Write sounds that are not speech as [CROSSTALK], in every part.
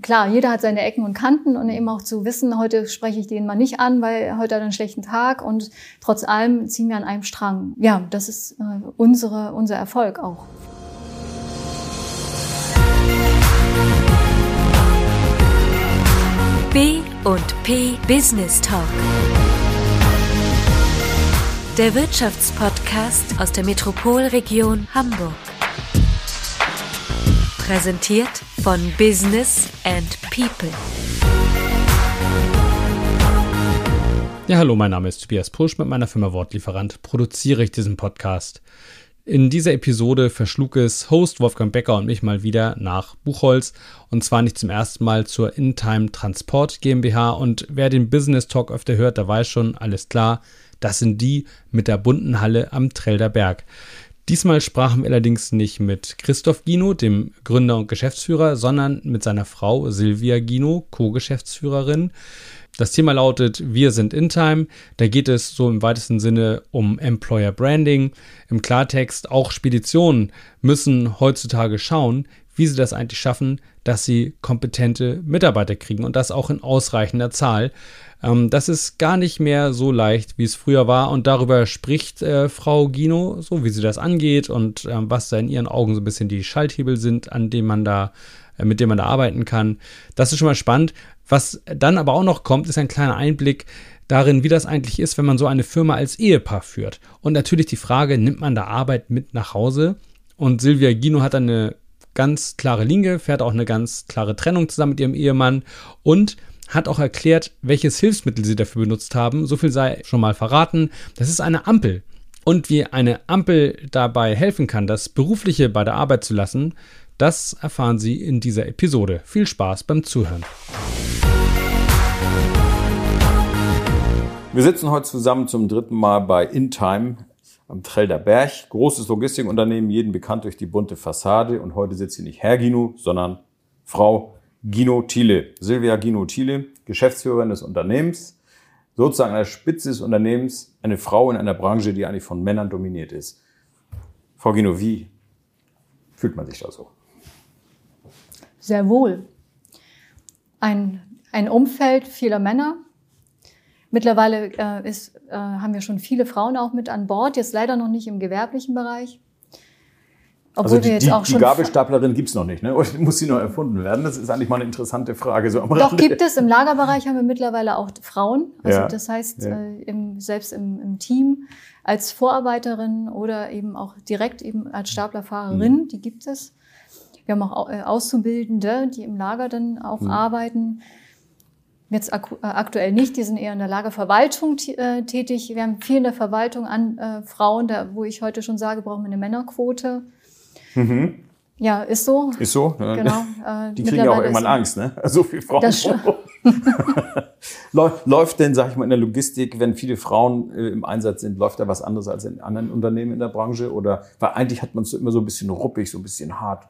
Klar, jeder hat seine Ecken und Kanten und eben auch zu wissen, heute spreche ich den mal nicht an, weil heute hat er einen schlechten Tag und trotz allem ziehen wir an einem Strang. Ja, das ist äh, unsere, unser Erfolg auch. B und P Business Talk. Der Wirtschaftspodcast aus der Metropolregion Hamburg. Präsentiert von Business and People. Ja, hallo, mein Name ist Tobias Pusch. Mit meiner Firma Wortlieferant produziere ich diesen Podcast. In dieser Episode verschlug es Host Wolfgang Becker und mich mal wieder nach Buchholz und zwar nicht zum ersten Mal zur InTime Transport GmbH und wer den Business Talk öfter hört, der weiß schon, alles klar, das sind die mit der bunten Halle am Trelder Berg. Diesmal sprachen wir allerdings nicht mit Christoph Gino, dem Gründer und Geschäftsführer, sondern mit seiner Frau Silvia Gino, Co-Geschäftsführerin. Das Thema lautet Wir sind in Time. Da geht es so im weitesten Sinne um Employer Branding. Im Klartext auch Speditionen müssen heutzutage schauen, wie sie das eigentlich schaffen, dass sie kompetente Mitarbeiter kriegen und das auch in ausreichender Zahl. Ähm, das ist gar nicht mehr so leicht, wie es früher war. Und darüber spricht äh, Frau Gino, so wie sie das angeht und äh, was da in ihren Augen so ein bisschen die Schalthebel sind, an denen man da, äh, mit denen man da arbeiten kann. Das ist schon mal spannend. Was dann aber auch noch kommt, ist ein kleiner Einblick darin, wie das eigentlich ist, wenn man so eine Firma als Ehepaar führt. Und natürlich die Frage, nimmt man da Arbeit mit nach Hause? Und Silvia Gino hat eine ganz klare Linie, fährt auch eine ganz klare Trennung zusammen mit ihrem Ehemann und hat auch erklärt, welches Hilfsmittel sie dafür benutzt haben. So viel sei schon mal verraten. Das ist eine Ampel. Und wie eine Ampel dabei helfen kann, das Berufliche bei der Arbeit zu lassen, das erfahren Sie in dieser Episode. Viel Spaß beim Zuhören. Wir sitzen heute zusammen zum dritten Mal bei InTime am Trelder Berg. Großes Logistikunternehmen, jeden bekannt durch die bunte Fassade. Und heute sitzt hier nicht Herr Gino, sondern Frau Gino Thiele, Silvia Gino Thiele, Geschäftsführerin des Unternehmens, sozusagen an der Spitze des Unternehmens, eine Frau in einer Branche, die eigentlich von Männern dominiert ist. Frau Gino, wie fühlt man sich da so? Sehr wohl. Ein, ein Umfeld vieler Männer. Mittlerweile äh, ist, äh, haben wir schon viele Frauen auch mit an Bord, jetzt leider noch nicht im gewerblichen Bereich. Obwohl also die, wir jetzt auch die, schon die Gabelstaplerin gibt's noch nicht, ne? Oder muss sie noch erfunden werden? Das ist eigentlich mal eine interessante Frage. So am Doch, gibt es. Im Lagerbereich haben wir mittlerweile auch Frauen. Also ja. das heißt, ja. äh, im, selbst im, im, Team als Vorarbeiterin oder eben auch direkt eben als Staplerfahrerin, mhm. die gibt es. Wir haben auch äh, Auszubildende, die im Lager dann auch mhm. arbeiten. Jetzt ak äh, aktuell nicht, die sind eher in der Lagerverwaltung äh, tätig. Wir haben viel in der Verwaltung an äh, Frauen, da, wo ich heute schon sage, brauchen wir eine Männerquote. Mhm. Ja, ist so. Ist so. Ja. Genau. Äh, [LAUGHS] die kriegen ja auch irgendwann Angst, ne? So viele Frauen. [LAUGHS] Das läuft denn, sag ich mal, in der Logistik, wenn viele Frauen äh, im Einsatz sind, läuft da was anderes als in anderen Unternehmen in der Branche? Oder weil eigentlich hat man es immer so ein bisschen ruppig, so ein bisschen hart.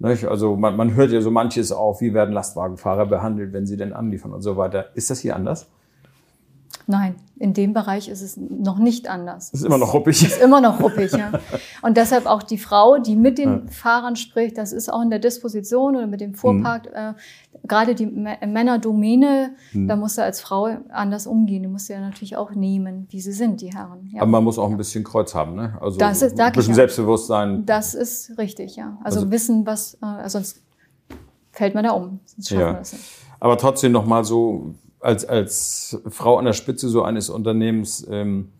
Nicht? Also man, man hört ja so manches auf, wie werden Lastwagenfahrer behandelt, wenn sie denn anliefern und so weiter. Ist das hier anders? Nein, in dem Bereich ist es noch nicht anders. Ist immer noch ruppig. Ist immer noch ruppig, ja. Und deshalb auch die Frau, die mit den ja. Fahrern spricht, das ist auch in der Disposition oder mit dem Fuhrpark, mhm. äh, gerade die Männerdomäne, mhm. da musst du als Frau anders umgehen. Du musst ja natürlich auch nehmen, wie sie sind, die Herren. Ja. Aber man muss auch ein bisschen Kreuz haben, ne? Also das ist, ein bisschen Selbstbewusstsein. Das ist richtig, ja. Also, also wissen, was, äh, sonst fällt man da um. Sonst schaffen ja. wir das nicht. Aber trotzdem nochmal so, als, als Frau an der Spitze so eines Unternehmens, ähm,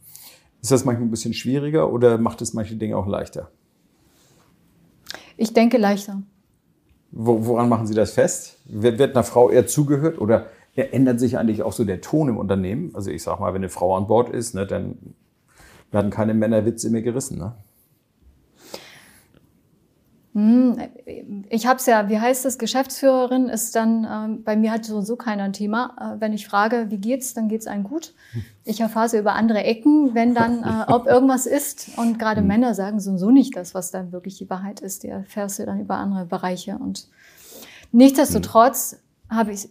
ist das manchmal ein bisschen schwieriger oder macht es manche Dinge auch leichter? Ich denke leichter. Wo, woran machen Sie das fest? Wird, wird einer Frau eher zugehört oder ändert sich eigentlich auch so der Ton im Unternehmen? Also ich sag mal, wenn eine Frau an Bord ist, ne, dann werden keine Männerwitze mehr gerissen. Ne? Hm, ich habe es ja, wie heißt es, Geschäftsführerin ist dann, äh, bei mir hat so so keiner ein Thema. Äh, wenn ich frage, wie geht's, dann geht's einem gut. Ich erfahre über andere Ecken, wenn dann, äh, [LAUGHS] ob irgendwas ist. Und gerade hm. Männer sagen so und so nicht das, was dann wirklich die Wahrheit ist. Die erfährst du dann über andere Bereiche. Und nichtsdestotrotz habe ich,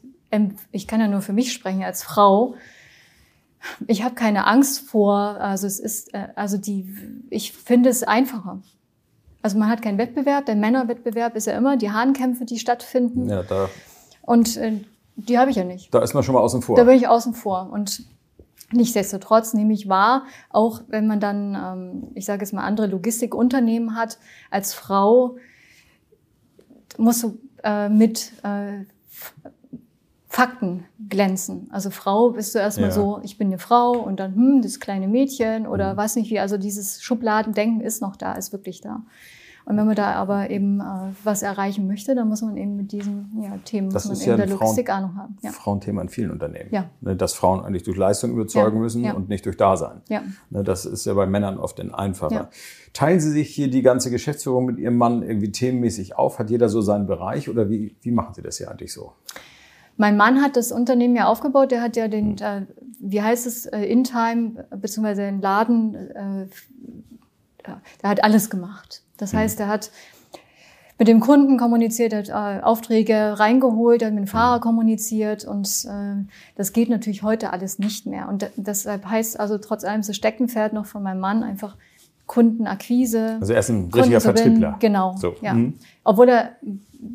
ich kann ja nur für mich sprechen als Frau, ich habe keine Angst vor, also es ist, äh, also die, ich finde es einfacher. Also man hat keinen Wettbewerb, der Männerwettbewerb ist ja immer die Hahnkämpfe, die stattfinden. Ja, da. Und äh, die habe ich ja nicht. Da ist man schon mal außen vor. Da bin ich außen vor. Und nichtsdestotrotz nehme ich wahr, auch wenn man dann, ähm, ich sage jetzt mal, andere Logistikunternehmen hat, als Frau musst du äh, mit äh, Fakten glänzen. Also Frau bist du erstmal Ja. so, ich bin eine Frau und dann, hm, das kleine Mädchen oder Mhm. weiß nicht wie. Also dieses Schubladendenken ist noch da, ist wirklich da. Und wenn man da aber eben äh, was erreichen möchte, dann muss man eben mit diesen ja, Themen Das muss man ist eben ja der ein Frauen- Logistik Ahnung haben. Ja. Frauenthema in vielen Unternehmen. Ja. Ne, Dass Frauen eigentlich durch Leistung überzeugen Ja, müssen ja. und nicht durch Dasein. Ja. Ne, Das ist ja bei Männern oft dann einfacher. Ja. Teilen Sie sich hier die ganze Geschäftsführung mit Ihrem Mann irgendwie themenmäßig auf? Hat jeder so seinen Bereich oder wie, wie machen Sie das hier eigentlich so? Mein Mann hat das Unternehmen ja aufgebaut. Der hat ja den, Mhm. äh, wie heißt es, äh, InTime, beziehungsweise den Laden, äh, der hat alles gemacht. Das Mhm. heißt, er hat mit dem Kunden kommuniziert, er hat äh, Aufträge reingeholt, er hat mit dem Mhm. Fahrer kommuniziert und äh, das geht natürlich heute alles nicht mehr. Und de- deshalb heißt also trotz allem das Steckenpferd noch von meinem Mann einfach Kundenakquise. Also er ist ein richtiger. Vertriebler. Genau. So. Ja. Mhm. Obwohl er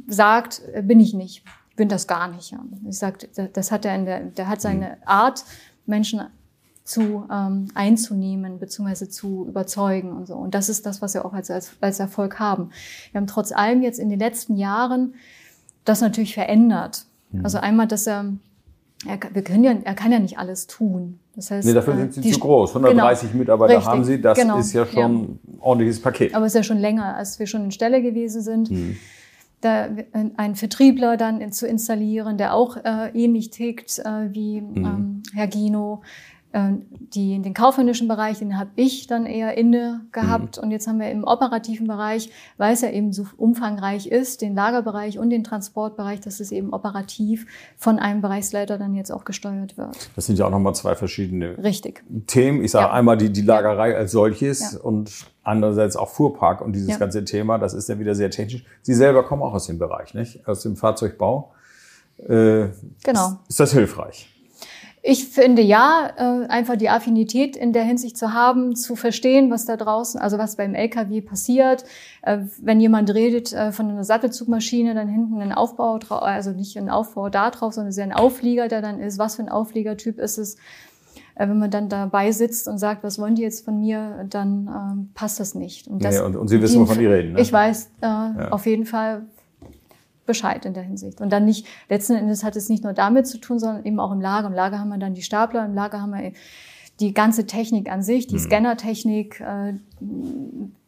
sagt, äh, bin ich nicht. Ich bin das gar nicht. Ja. Ich sag, da- das hat er in der, der hat seine Mhm. Art, Menschen zu ähm, einzunehmen bzw. zu überzeugen und so. Und das ist das, was wir auch als, als, als Erfolg haben. Wir haben trotz allem jetzt in den letzten Jahren das natürlich verändert. Mhm. Also einmal, dass er, er, kann- wir können ja, er kann ja nicht alles tun. Das heißt, Nee, dafür äh, sind Sie die- zu groß. 130 genau, Mitarbeiter richtig, haben Sie. Das genau, ist ja schon ein ordentliches Paket. aber es ist ja schon länger, als wir schon in Stelle gewesen sind. Mhm. Da einen Vertriebler dann zu installieren, der auch äh, ähnlich tickt äh, wie Mhm. ähm, Herr Gino. Äh, die, den kaufmännischen Bereich, den habe ich dann eher inne gehabt. Mhm. Und jetzt haben wir im operativen Bereich, weil es ja eben so umfangreich ist, den Lagerbereich und den Transportbereich, dass es eben operativ von einem Bereichsleiter dann jetzt auch gesteuert wird. Das sind ja auch nochmal zwei verschiedene Richtig. Themen. Ich sage Ja. einmal die, die Lagerei als solches Ja. und andererseits auch Fuhrpark und dieses Ja. ganze Thema. Das ist dann wieder sehr technisch. Sie selber kommen auch aus dem Bereich, nicht? Aus dem Fahrzeugbau. Äh, Genau. Ist, ist das hilfreich? Ich finde ja, äh, einfach die Affinität in der Hinsicht zu haben, zu verstehen, was da draußen, also was beim LKW passiert. Äh, wenn jemand redet äh, von einer Sattelzugmaschine, dann hinten ein Aufbau, also nicht ein Aufbau da drauf, sondern es ist ja ein Auflieger, der dann ist. Was für ein Aufliegertyp ist es? Wenn man dann dabei sitzt und sagt, was wollen die jetzt von mir, dann ähm, passt das nicht. Und, das, Nee, und- und Sie wissen, wovon die reden, ne? Ich weiß äh, auf jeden Fall Bescheid in der Hinsicht. Und dann nicht, letzten Endes hat es nicht nur damit zu tun, sondern eben auch im Lager. Im Lager haben wir dann die Stapler, im Lager haben wir die ganze Technik an sich, Mhm. die Scannertechnik. Äh,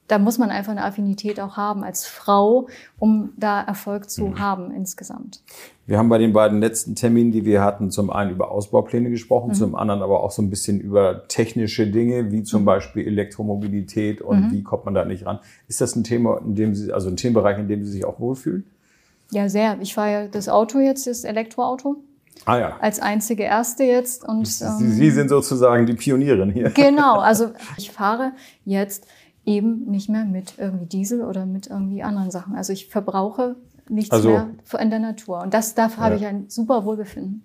da muss man einfach eine Affinität auch haben als Frau, um da Erfolg zu Mhm. haben insgesamt. Wir haben bei den beiden letzten Terminen, die wir hatten, zum einen über Ausbaupläne Mhm. gesprochen, zum anderen aber auch so ein bisschen über technische Dinge, wie Mhm. zum Beispiel Elektromobilität und wie kommt man da nicht ran. Ist das ein Thema, in dem Sie, also ein Themenbereich, in dem Sie sich auch wohlfühlen? Ja, sehr. Ich fahre ja das Auto jetzt, das Elektroauto, Ah ja. als einzige Erste jetzt. Und, Sie, ähm, Sie sind sozusagen die Pionierin hier. Genau, [LAUGHS] also ich fahre jetzt eben nicht mehr mit irgendwie Diesel oder mit irgendwie anderen Sachen. Also ich verbrauche nichts Also- mehr in der Natur. Und das, da habe Ja. ich ein super Wohlbefinden.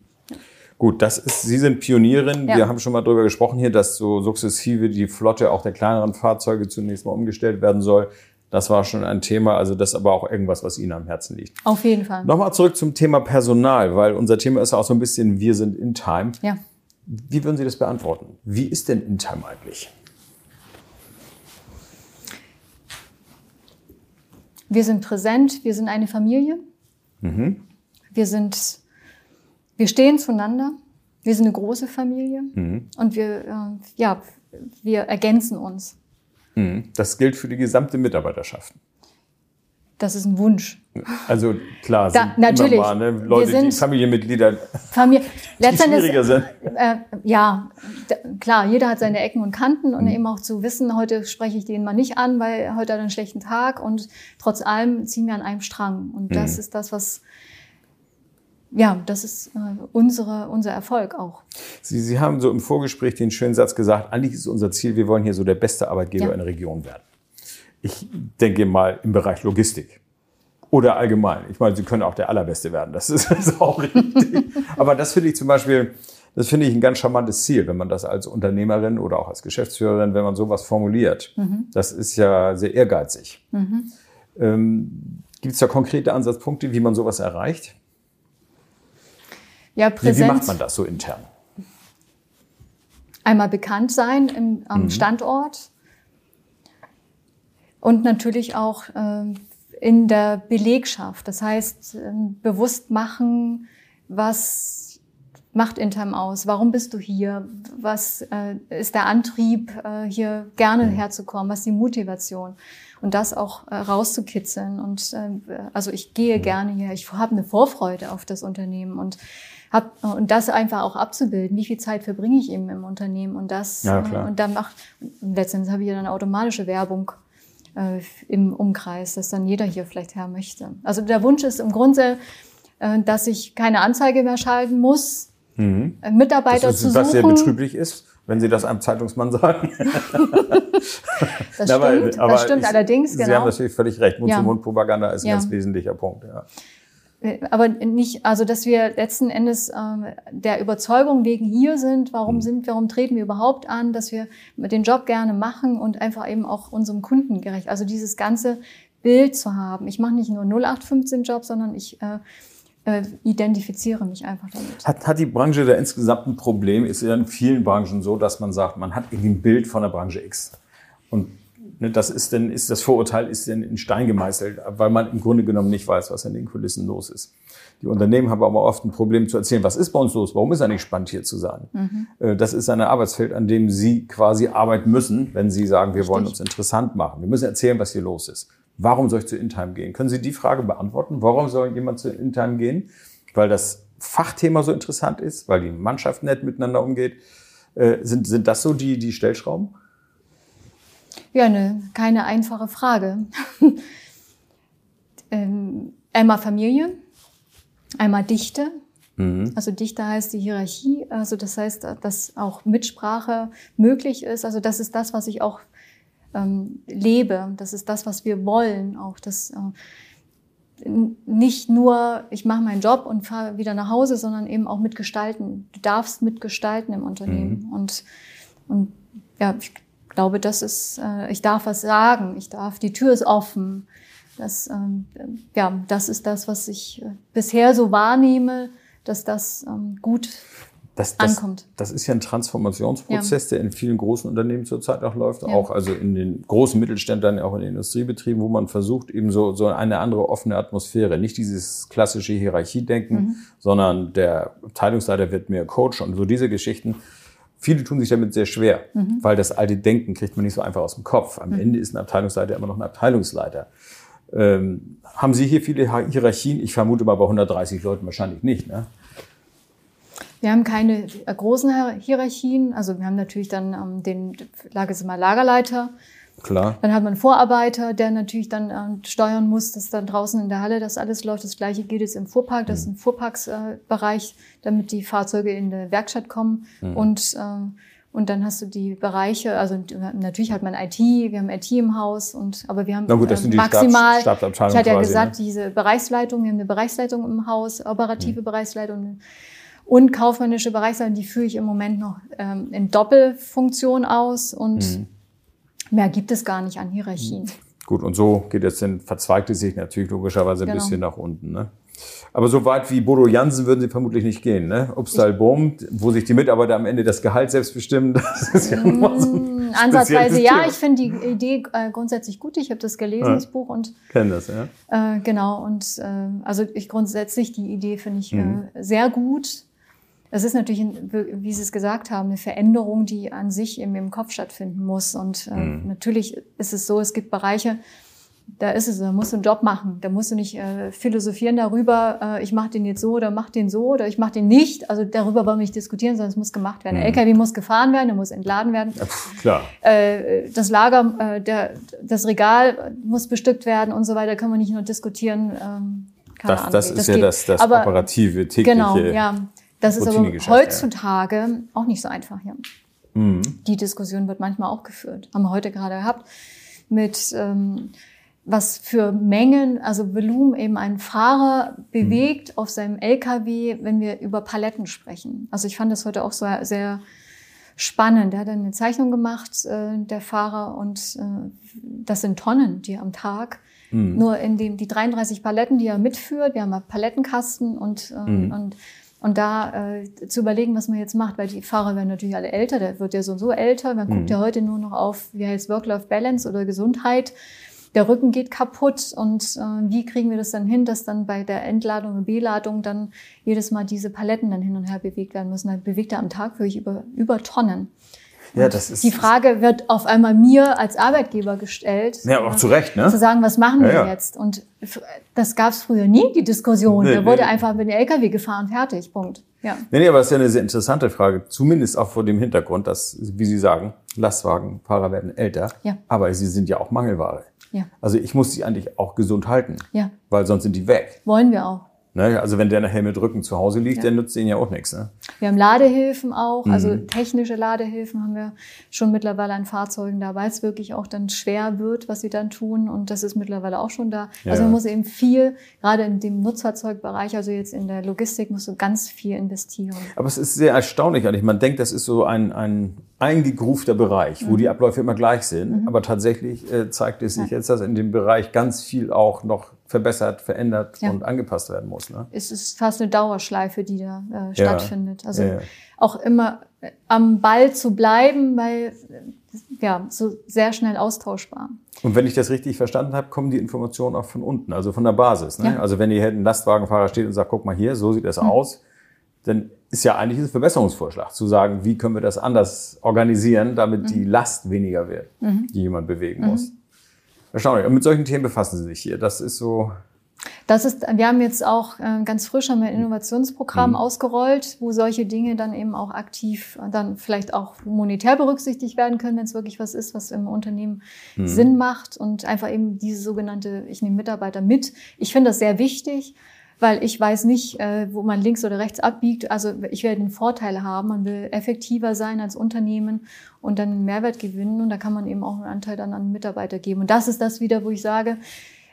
Gut, das ist, Sie sind Pionierin. Ja. Wir haben schon mal drüber gesprochen hier, dass so sukzessive die Flotte auch der kleineren Fahrzeuge zunächst mal umgestellt werden soll. Das war schon ein Thema, also das ist aber auch irgendwas, was Ihnen am Herzen liegt. Auf jeden Fall. Nochmal zurück zum Thema Personal, weil unser Thema ist ja auch so ein bisschen, wir sind in Time. Ja. Wie würden Sie das beantworten? Wie ist denn in Time eigentlich? Wir sind präsent, wir sind eine Familie. Mhm. Wir sind, wir stehen zueinander. Wir sind eine große Familie. Mhm. Und wir, äh, ja, wir ergänzen uns. Mhm. Das gilt für die gesamte Mitarbeiterschaft. Das ist ein Wunsch. Also klar, Da- sind natürlich. immer mal ne, Leute, Wir die sind- Familienmitglieder, Familie. [LAUGHS] die schwieriger sind. Äh, ja, d- klar, jeder hat seine Ecken und Kanten Mhm. und eben auch zu wissen, heute spreche ich den mal nicht an, weil heute hat er einen schlechten Tag und trotz allem ziehen wir an einem Strang. Und das Mhm. ist das, was, ja, das ist äh, unsere, unser Erfolg auch. Sie, Sie haben so im Vorgespräch den schönen Satz gesagt, eigentlich ist unser Ziel, wir wollen hier so der beste Arbeitgeber Ja. in der Region werden. Ich denke mal im Bereich Logistik. Oder allgemein. Ich meine, Sie können auch der Allerbeste werden. Das ist, [LAUGHS] das ist auch richtig. Aber das finde ich zum Beispiel, das finde ich ein ganz charmantes Ziel, wenn man das als Unternehmerin oder auch als Geschäftsführerin, wenn man sowas formuliert. Das ist ja sehr ehrgeizig. Ähm, Gibt es da konkrete Ansatzpunkte, wie man sowas erreicht? Ja, Wie, wie Präsenz. macht man das so intern? einmal bekannt sein im, am Standort und natürlich auch ähm, in der Belegschaft. Das heißt, ähm, bewusst machen, was macht Interm aus? Warum bist du hier? Was äh, ist der Antrieb, äh, hier gerne herzukommen? Was ist die Motivation? Und das auch äh, rauszukitzeln. Und äh, also ich gehe gerne hier. Ich habe eine Vorfreude auf das Unternehmen und hab, und das einfach auch abzubilden. Wie viel Zeit verbringe ich eben im Unternehmen? Und das Ja, äh, und dann macht und letztendlich habe ich ja dann automatische Werbung äh, im Umkreis, dass dann jeder hier vielleicht her möchte. Also der Wunsch ist im Grunde, äh, dass ich keine Anzeige mehr schalten muss, äh, Mitarbeiter Das zu ist, was sehr suchen. betrüblich ist, wenn Sie das einem Zeitungsmann sagen. [LAUGHS] Das Aber- stimmt, aber das stimmt ich- allerdings, Sie haben genau. natürlich völlig recht. Mund-zu-Mund-Propaganda ist ein Ja. ganz wesentlicher Punkt. Ja. Äh, Aber nicht, also dass wir letzten Endes ähm, der Überzeugung wegen hier sind, warum Mhm. sind, warum treten wir überhaupt an, dass wir den Job gerne machen und einfach eben auch unserem Kunden gerecht. Also dieses ganze Bild zu haben. Ich mache nicht nur 0815 Job, sondern ich äh, äh, identifiziere mich einfach damit. Hat, hat die Branche da insgesamt ein Problem? Ist ja in vielen Branchen so, dass man sagt, man hat irgendwie ein Bild von der Branche X. Und das ist denn, ist das Vorurteil ist denn in Stein gemeißelt, weil man im Grunde genommen nicht weiß, was in den Kulissen los ist. Die Unternehmen haben aber oft ein Problem zu erzählen, was ist bei uns los? Warum ist eigentlich spannend hier zu sein? Äh, Das ist ein Arbeitsfeld, an dem Sie quasi arbeiten müssen, wenn Sie sagen, wir wollen uns interessant machen. Wir müssen erzählen, was hier los ist. Warum soll ich zu Intime gehen? Können Sie die Frage beantworten? Warum soll jemand zu Intime gehen? Weil das Fachthema so interessant ist, weil die Mannschaft nett miteinander umgeht. Äh, sind, sind das so die, die Stellschrauben? Ja, ne, keine einfache Frage. [LAUGHS] ähm, einmal Familie, einmal Dichte. Also Dichte heißt die Hierarchie, also das heißt, dass auch Mitsprache möglich ist. Also das ist das, was ich auch ähm, lebe. Das ist das, was wir wollen. Auch das äh, nicht nur, ich mache meinen Job und fahre wieder nach Hause, sondern eben auch mitgestalten. Du darfst mitgestalten im Unternehmen. Und, und ja, ich glaube, das ist, äh, ich darf was sagen, ich darf, die Tür ist offen. Das, ähm, ja, das ist das, was ich äh, bisher so wahrnehme, dass das ähm, gut Das, das, Ankommt. das ist ja ein Transformationsprozess, der in vielen großen Unternehmen zurzeit auch läuft, Ja. auch also in den großen Mittelständlern, auch in den Industriebetrieben, wo man versucht, eben so, so eine andere offene Atmosphäre, nicht dieses klassische Hierarchiedenken, Mhm. sondern der Abteilungsleiter wird mehr Coach und so diese Geschichten. Viele tun sich damit sehr schwer, Mhm. weil das alte Denken kriegt man nicht so einfach aus dem Kopf. Am Ende ist ein Abteilungsleiter immer noch ein Abteilungsleiter. Ähm, haben Sie hier viele Hierarchien? Ich vermute mal bei 130 Leuten wahrscheinlich nicht. Ne? Wir haben keine äh, großen Hier- Hierarchien. Also wir haben natürlich dann ähm, den Lage ist immer Lagerleiter. Klar. Dann hat man einen Vorarbeiter, der natürlich dann ähm, steuern muss, dass dann draußen in der Halle das alles läuft. Das gleiche gilt jetzt im Fuhrpark. Das ist ein Fuhrparksbereich, äh, Bereich, damit die Fahrzeuge in die Werkstatt kommen. Und, ähm, und dann hast du die Bereiche, also natürlich hat man IT, wir haben IT im Haus, und, aber wir haben Na gut, das äh, sind die maximal, Stabs- ich hatte ja quasi, gesagt, ne? diese Bereichsleitung, wir haben eine Bereichsleitung im Haus, operative Mhm. Bereichsleitung und kaufmännische Bereichsleitung, die führe ich im Moment noch ähm, in Doppelfunktion aus und Mhm. Mehr gibt es gar nicht an Hierarchien. Gut, und so geht es dann, verzweigt es sich natürlich logischerweise ein Genau. bisschen nach unten. Ne? Aber so weit wie Bodo Jansen würden Sie vermutlich nicht gehen. Ne? Upsal Boom, wo sich die Mitarbeiter am Ende das Gehalt selbst bestimmen, [LAUGHS] das ist ja immer so ein Ansatzweise spezielles ja, ich finde die Idee äh, grundsätzlich gut. Ich habe das gelesen, Ja. das Buch und Kennen das, ja. äh, genau und äh, also ich grundsätzlich die Idee finde ich Mhm. äh, sehr gut. Es ist natürlich, wie Sie es gesagt haben, eine Veränderung, die an sich im, im Kopf stattfinden muss. Und äh, Mhm. natürlich ist es so, es gibt Bereiche, da ist es, da musst du einen Job machen. Da musst du nicht äh, philosophieren darüber, äh, ich mache den jetzt so oder mach den so oder ich mache den nicht. Also darüber wollen wir nicht diskutieren, sondern es muss gemacht werden. Der LKW muss gefahren werden, der muss entladen werden. Mhm. ja klar. Äh, das Lager, äh, der, das Regal muss bestückt werden und so weiter. Können wir nicht nur diskutieren. Ähm, keine Das, Ahnung, das ist ja geht. das, das Aber operative, tägliche. Genau, ja. Das ist aber Routinegeschäft, ja. heutzutage auch nicht so einfach. Ja. Mhm. Die Diskussion wird manchmal auch geführt. Haben wir heute gerade gehabt mit ähm, was für Mengen, also Volumen eben ein Fahrer bewegt auf seinem LKW, wenn wir über Paletten sprechen. Also ich fand das heute auch so sehr spannend. Er hat eine Zeichnung gemacht, äh, der Fahrer, und äh, das sind Tonnen, die am Tag Nur in dem, die 33 Paletten, die er mitführt, wir haben einen Palettenkasten und, äh, und, und da äh, zu überlegen, was man jetzt macht, weil die Fahrer werden natürlich alle älter, der wird ja so und so älter. Man guckt ja heute nur noch auf, wie heißt Work-Life-Balance oder Gesundheit. Der Rücken geht kaputt und äh, wie kriegen wir das dann hin, dass dann bei der Entladung und Beladung dann jedes Mal diese Paletten dann hin und her bewegt werden müssen. Da bewegt er am Tag wirklich über, über Tonnen. Ja, das ist. Die Frage wird auf einmal mir als Arbeitgeber gestellt. Ja, auch zu Recht, ne? Zu sagen, was machen Ja, wir ja. jetzt? Und das gab es früher nie, die Diskussion. Nee, da wurde nee. einfach mit dem LKW gefahren, fertig, Punkt. Ja. Nee, nee, aber das ist ja eine sehr interessante Frage. Zumindest auch vor dem Hintergrund, dass, wie Sie sagen, Lastwagenfahrer werden älter. Ja. Aber sie sind ja auch Mangelware. Ja. Also ich muss sie eigentlich auch gesund halten. Ja. Weil sonst sind die weg. Wollen wir auch. Ne? Also wenn der nachher mit Rücken zu Hause liegt, Ja. dann nützt denen ja auch nichts. Ne? Wir haben Ladehilfen auch, also Mhm. technische Ladehilfen haben wir schon mittlerweile an Fahrzeugen da, weil es wirklich auch dann schwer wird, was sie dann tun. Und das ist mittlerweile auch schon da. Ja. Also man muss eben viel, gerade in dem Nutzfahrzeugbereich, also jetzt in der Logistik, musst du ganz viel investieren. Aber es ist sehr erstaunlich eigentlich. Man denkt, das ist so ein, ein eingegroofter Bereich, wo die Mhm. Abläufe immer gleich sind. Aber tatsächlich äh, zeigt es sich Ja. jetzt, dass in dem Bereich ganz viel auch noch verbessert, verändert Ja. und angepasst werden muss. Ne? Es ist fast eine Dauerschleife, die da äh, stattfindet. Also Ja, ja. auch immer äh, am Ball zu bleiben, weil äh, ja so sehr schnell austauschbar. Und wenn ich das richtig verstanden habe, kommen die Informationen auch von unten, also von der Basis. Ne? Mhm. Also wenn hier ein Lastwagenfahrer steht und sagt, guck mal hier, so sieht das aus, dann ist ja eigentlich ein Verbesserungsvorschlag, zu sagen, wie können wir das anders organisieren, damit die Mhm. Last weniger wird, die jemand bewegen muss. Erstaunlich. Und mit solchen Themen befassen Sie sich hier. Das ist so, Das ist, wir haben jetzt auch äh, ganz frisch haben wir ein Innovationsprogramm Mhm. ausgerollt, wo solche Dinge dann eben auch aktiv dann vielleicht auch monetär berücksichtigt werden können, wenn es wirklich was ist, was im Unternehmen Mhm. Sinn macht und einfach eben diese sogenannte, ich nehme Mitarbeiter mit. Ich finde das sehr wichtig, weil ich weiß nicht, äh, wo man links oder rechts abbiegt. Also ich werde einen Vorteil haben, man will effektiver sein als Unternehmen und dann einen Mehrwert gewinnen und da kann man eben auch einen Anteil dann an Mitarbeiter geben. Und das ist das wieder, wo ich sage,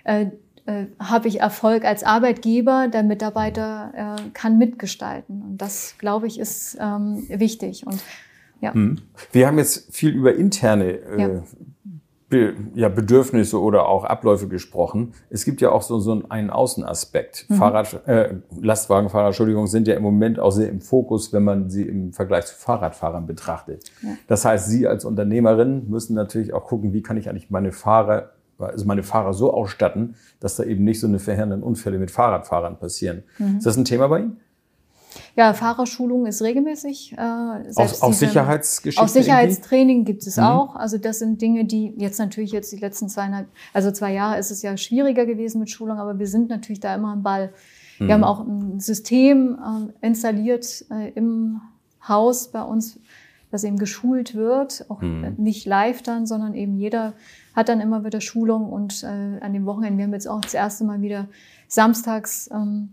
äh, äh, habe ich Erfolg als Arbeitgeber, der Mitarbeiter äh, kann mitgestalten. Und das, glaube ich, ist ähm, wichtig. Und ja, wir haben jetzt viel über interne äh, Ja. Be ja, Bedürfnisse oder auch Abläufe gesprochen. Es gibt ja auch so, so einen Außenaspekt. Mhm. Fahrrad, äh, Lastwagenfahrer, Entschuldigung, sind ja im Moment auch sehr im Fokus, wenn man sie im Vergleich zu Fahrradfahrern betrachtet. Das heißt, Sie als Unternehmerin müssen natürlich auch gucken, wie kann ich eigentlich meine Fahrer, also meine Fahrer so ausstatten, dass da eben nicht so eine verheerenden Unfälle mit Fahrradfahrern passieren. Mhm. Ist das ein Thema bei Ihnen? Ja Fahrerschulung ist regelmäßig. Äh, Auch, auch Sicherheitsgeschichten? Auch Sicherheitstraining gibt es Mhm. auch. Also das sind Dinge, die jetzt natürlich jetzt die letzten zweieinhalb, also zwei Jahre ist es ja schwieriger gewesen mit Schulung, aber wir sind natürlich da immer am Ball. Mhm. Wir haben auch ein System äh, installiert äh, im Haus bei uns, das eben geschult wird, auch Mhm. nicht live dann, sondern eben jeder hat dann immer wieder Schulung und äh, an dem Wochenende, wir haben jetzt auch das erste Mal wieder samstags ähm,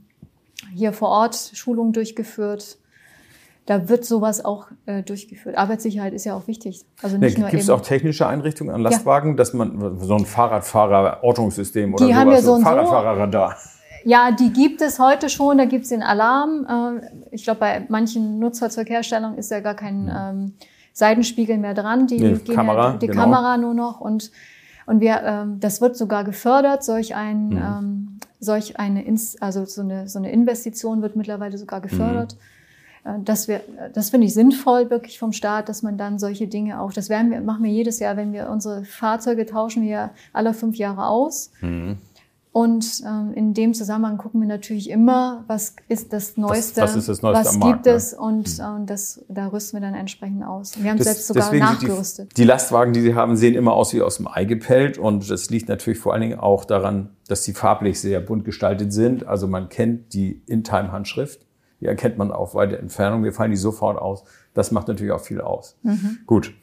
hier vor Ort Schulungen durchgeführt. Da wird sowas auch äh, durchgeführt. Arbeitssicherheit ist ja auch wichtig. Also nicht nur Gibt es auch technische Einrichtungen an Lastwagen, dass man so ein Fahrradfahrer-Ortungssystem oder Die sowas, haben ja so ein. Fahrradfahrerradar? Ja, die gibt es heute schon. Da gibt es den Alarm. Äh, Ich glaube, bei manchen Nutzfahrzeugherstellern ist ja gar kein ähm, Seitenspiegel mehr dran. Die, Nee, gehen Kamera, ja, die genau. Kamera nur noch und und wir, ähm, das wird sogar gefördert. Solch ein, Mhm. ähm, solch eine, Ins also so eine so eine Investition wird mittlerweile sogar gefördert. Äh, Das, wir, das finde ich sinnvoll wirklich vom Staat, dass man dann solche Dinge auch, das werden wir, machen wir jedes Jahr, wenn wir unsere Fahrzeuge tauschen wir alle fünf Jahre aus. Mhm. Und ähm, in dem Zusammenhang gucken wir natürlich immer, was ist das Neueste, was ist das Neueste was Markt, gibt ne? es und, ähm, das, da rüsten wir dann entsprechend aus. Wir haben Das- selbst sogar nachgerüstet. Die, die Lastwagen, die Sie haben, sehen immer aus wie aus dem Ei gepellt. Und das liegt natürlich vor allen Dingen auch daran, dass sie farblich sehr bunt gestaltet sind. Also man kennt die In-Time-Handschrift. Die erkennt man auf weite Entfernung. Wir fallen die sofort aus. Das macht natürlich auch viel aus. Mhm. Gut.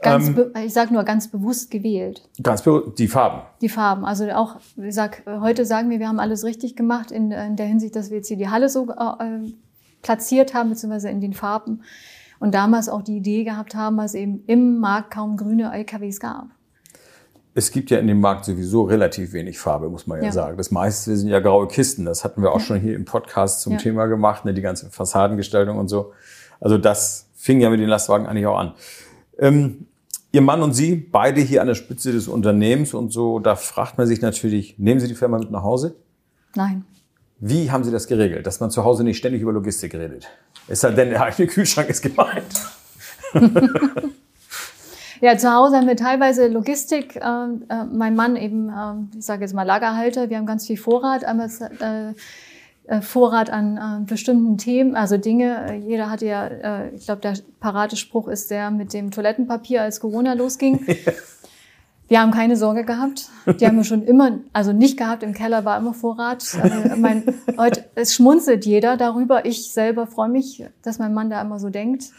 Ganz Ähm, ich sage nur ganz bewusst gewählt. ganz die Farben. Die Farben. Also auch, ich sag, heute sagen wir, wir haben alles richtig gemacht in, in der Hinsicht, dass wir jetzt hier die Halle so äh, platziert haben, beziehungsweise in den Farben. Und damals auch die Idee gehabt haben, dass es eben im Markt kaum grüne LKWs gab. Es gibt ja in dem Markt sowieso relativ wenig Farbe, muss man ja, Ja. sagen. Das meiste sind ja graue Kisten. Das hatten wir auch schon hier im Podcast zum Ja. Thema gemacht, ne, die ganze Fassadengestaltung und so. Also das fing ja mit den Lastwagen eigentlich auch an. Ähm, Ihr Mann und Sie, beide hier an der Spitze des Unternehmens und so, da fragt man sich natürlich, nehmen Sie die Firma mit nach Hause? Nein. Wie haben Sie das geregelt, dass man zu Hause nicht ständig über Logistik redet? Es sei denn, der eigene Kühlschrank ist gemeint. [LAUGHS] Ja, zu Hause haben wir teilweise Logistik. Äh, äh, mein Mann eben, äh, ich sage jetzt mal Lagerhalter. Wir haben ganz viel Vorrat. Äh, äh, Vorrat an äh, bestimmten Themen, also Dinge. Äh, Jeder hatte ja, äh, ich glaube, der Paradespruch ist der mit dem Toilettenpapier, als Corona [LAUGHS] losging. Wir haben keine Sorge gehabt. Die haben wir schon immer, also nicht gehabt. Im Keller war immer Vorrat. Äh, mein, heute, es schmunzelt jeder darüber. Ich selber freue mich, dass mein Mann da immer so denkt.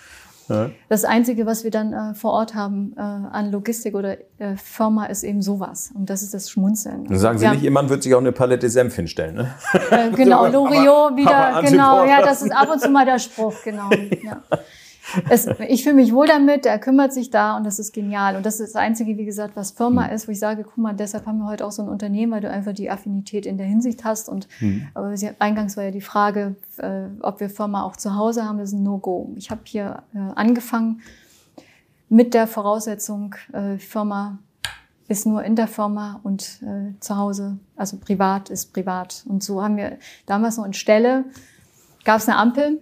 Ja. Das Einzige, was wir dann äh, vor Ort haben äh, an Logistik oder äh, Firma, ist eben sowas. Und das ist das Schmunzeln. Dann sagen Sie nicht, Ihr Mann wird sich auch eine Palette Senf hinstellen, ne? Äh, genau, [LAUGHS] Papa- wieder, Papa genau, ja, das ist ab und zu mal der Spruch, genau. [LAUGHS] Ja. Es, ich fühle mich wohl damit, er kümmert sich da und das ist genial. Und das ist das Einzige, wie gesagt, was Firma Hm. ist, wo ich sage, guck mal, deshalb haben wir heute auch so ein Unternehmen, weil du einfach die Affinität in der Hinsicht hast. Und Hm. aber Sie, eingangs war ja die Frage, äh, ob wir Firma auch zu Hause haben, das ist ein No-Go. Ich habe hier äh, angefangen mit der Voraussetzung, äh, Firma ist nur in der Firma und äh, zu Hause, also privat ist privat. Und so haben wir damals noch in Stelle, gab es eine Ampel.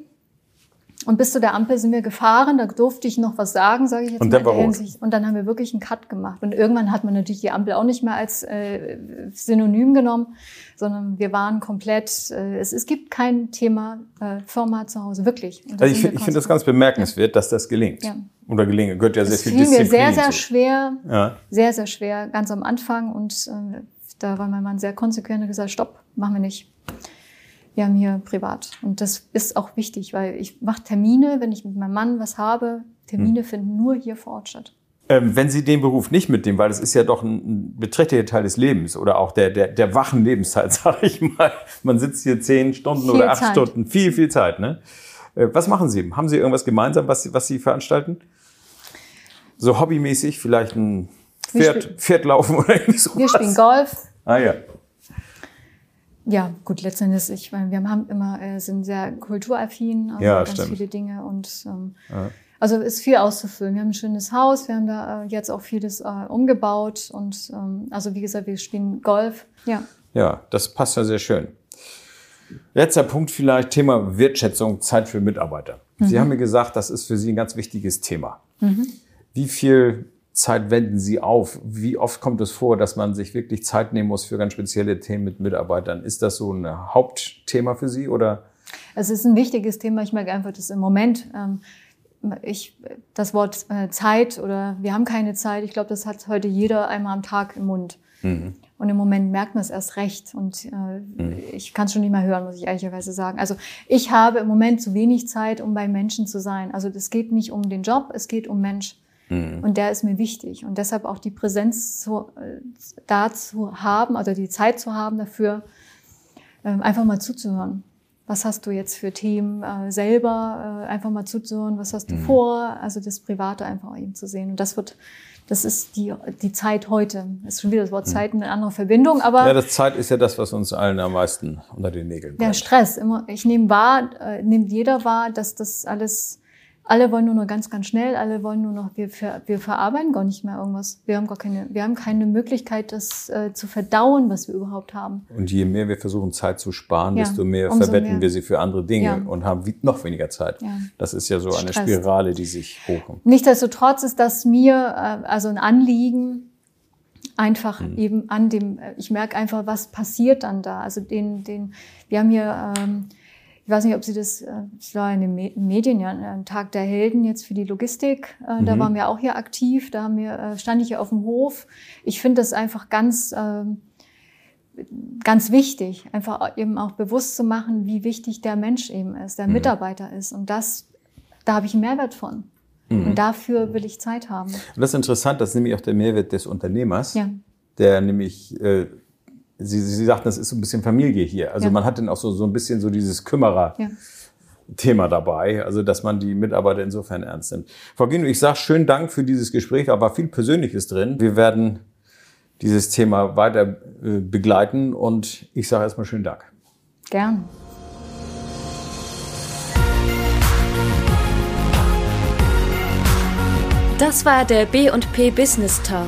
Und bis zu der Ampel sind wir gefahren, da durfte ich noch was sagen, sage ich jetzt Und mal dann in der. Hinsicht. Und dann haben wir wirklich einen Cut gemacht. Und irgendwann hat man natürlich die Ampel auch nicht mehr als äh, Synonym genommen, sondern wir waren komplett, äh, es, es gibt kein Thema äh, Firma zu Hause, wirklich. Also ich wir finde ich finde das ganz bemerkenswert, dass das gelingt. Ja. Oder gelingen. Gehört ja sehr Es viel fiel mir Disziplin sehr, sehr schwer, Ja. sehr, sehr schwer, ganz am Anfang. Und äh, da war mein Mann sehr konsequent und gesagt, stopp, machen wir nicht. Wir haben hier privat. Und das ist auch wichtig, weil ich mache Termine, wenn ich mit meinem Mann was habe, Termine finden nur hier vor Ort statt. Ähm, wenn Sie den Beruf nicht mitnehmen, weil das ist ja doch ein, ein beträchtlicher Teil des Lebens oder auch der, der, der wachen Lebenszeit, [LAUGHS] sage ich mal. Man sitzt hier zehn Stunden Viel oder acht Zeit. Stunden, viel, viel Zeit. Ne? Äh, was machen Sie? Haben Sie irgendwas gemeinsam, was, Sie- was Sie veranstalten? So hobbymäßig, vielleicht ein Pferd, Pferd laufen oder [LAUGHS] irgendwie so. Wir spielen Golf. Ah ja. Ja, gut, letztendlich, ich meine, wir haben immer, äh, sind sehr kulturaffin, also Ja, ganz stimmt. viele Dinge und ähm, Ja. also ist viel auszufüllen. Wir haben ein schönes Haus, wir haben da äh, jetzt auch vieles äh, umgebaut und ähm, also wie gesagt, wir spielen Golf. Ja. Ja, das passt ja sehr schön. Letzter Punkt vielleicht, Thema Wertschätzung, Zeit für Mitarbeiter. Sie haben mir gesagt, das ist für Sie ein ganz wichtiges Thema. Wie viel Zeit wenden Sie auf? Wie oft kommt es vor, dass man sich wirklich Zeit nehmen muss für ganz spezielle Themen mit Mitarbeitern? Ist das so ein Hauptthema für Sie oder? Es ist ein wichtiges Thema. Ich merke einfach, dass im Moment ähm, ich das Wort äh, Zeit oder wir haben keine Zeit. Ich glaube, das hat heute jeder einmal am Tag im Mund. Und im Moment merkt man es erst recht. Und äh, ich kann es schon nicht mehr hören, muss ich ehrlicherweise sagen. Also ich habe im Moment zu wenig Zeit, um bei Menschen zu sein. Also es geht nicht um den Job, es geht um Mensch. Und der ist mir wichtig. Und deshalb auch die Präsenz zu, äh, da zu haben, also die Zeit zu haben dafür, ähm, einfach mal zuzuhören. Was hast du jetzt für Themen äh, selber? Äh, einfach mal zuzuhören, was hast du vor? Also das Private einfach eben zu sehen. Und das wird, das ist die, die Zeit heute. Das ist schon wieder das Wort Zeit in eine andere Verbindung, aber Ja, das Zeit ist ja das, was uns allen am meisten unter den Nägeln der brennt. Stress. Immer, ich nehme wahr, äh, nimmt jeder wahr, dass das alles, alle wollen nur noch ganz, ganz schnell, alle wollen nur noch, wir, ver, wir verarbeiten gar nicht mehr irgendwas. Wir haben gar keine, wir haben keine Möglichkeit, das äh, zu verdauen, was wir überhaupt haben. Und je mehr wir versuchen, Zeit zu sparen, Ja, desto mehr verwetten mehr. wir sie für andere Dinge Ja. und haben noch weniger Zeit. Ja. Das ist ja so eine Stresst. Spirale, die sich hochkommt. Nichtsdestotrotz ist das mir äh, also ein Anliegen, einfach Mhm. eben an dem, äh, ich merke einfach, was passiert dann da. Also den, den, wir haben hier, ähm, ich weiß nicht, ob Sie das, äh, es war in den Me- Medien ja ein Tag der Helden jetzt für die Logistik. Äh, Da Mhm. waren wir auch hier aktiv. Da haben wir, äh, stand ich hier auf dem Hof. Ich finde das einfach ganz, ähm, ganz wichtig, einfach eben auch bewusst zu machen, wie wichtig der Mensch eben ist, Mhm. der Mitarbeiter ist. Und das, da habe ich einen Mehrwert von. Mhm. Und dafür will ich Zeit haben. Und das ist interessant, das ist nämlich auch der Mehrwert des Unternehmers, Ja. der nämlich, äh, Sie, Sie sagten, das ist so ein bisschen Familie hier. Also Ja. man hat dann auch so, so ein bisschen so dieses Kümmerer-Thema Ja. dabei, also dass man die Mitarbeiter insofern ernst nimmt. Frau Gino, ich sage schönen Dank für dieses Gespräch, war viel Persönliches drin. Wir werden dieses Thema weiter äh, begleiten und ich sage erstmal schönen Dank. Gern. Das war der B&P Business Talk.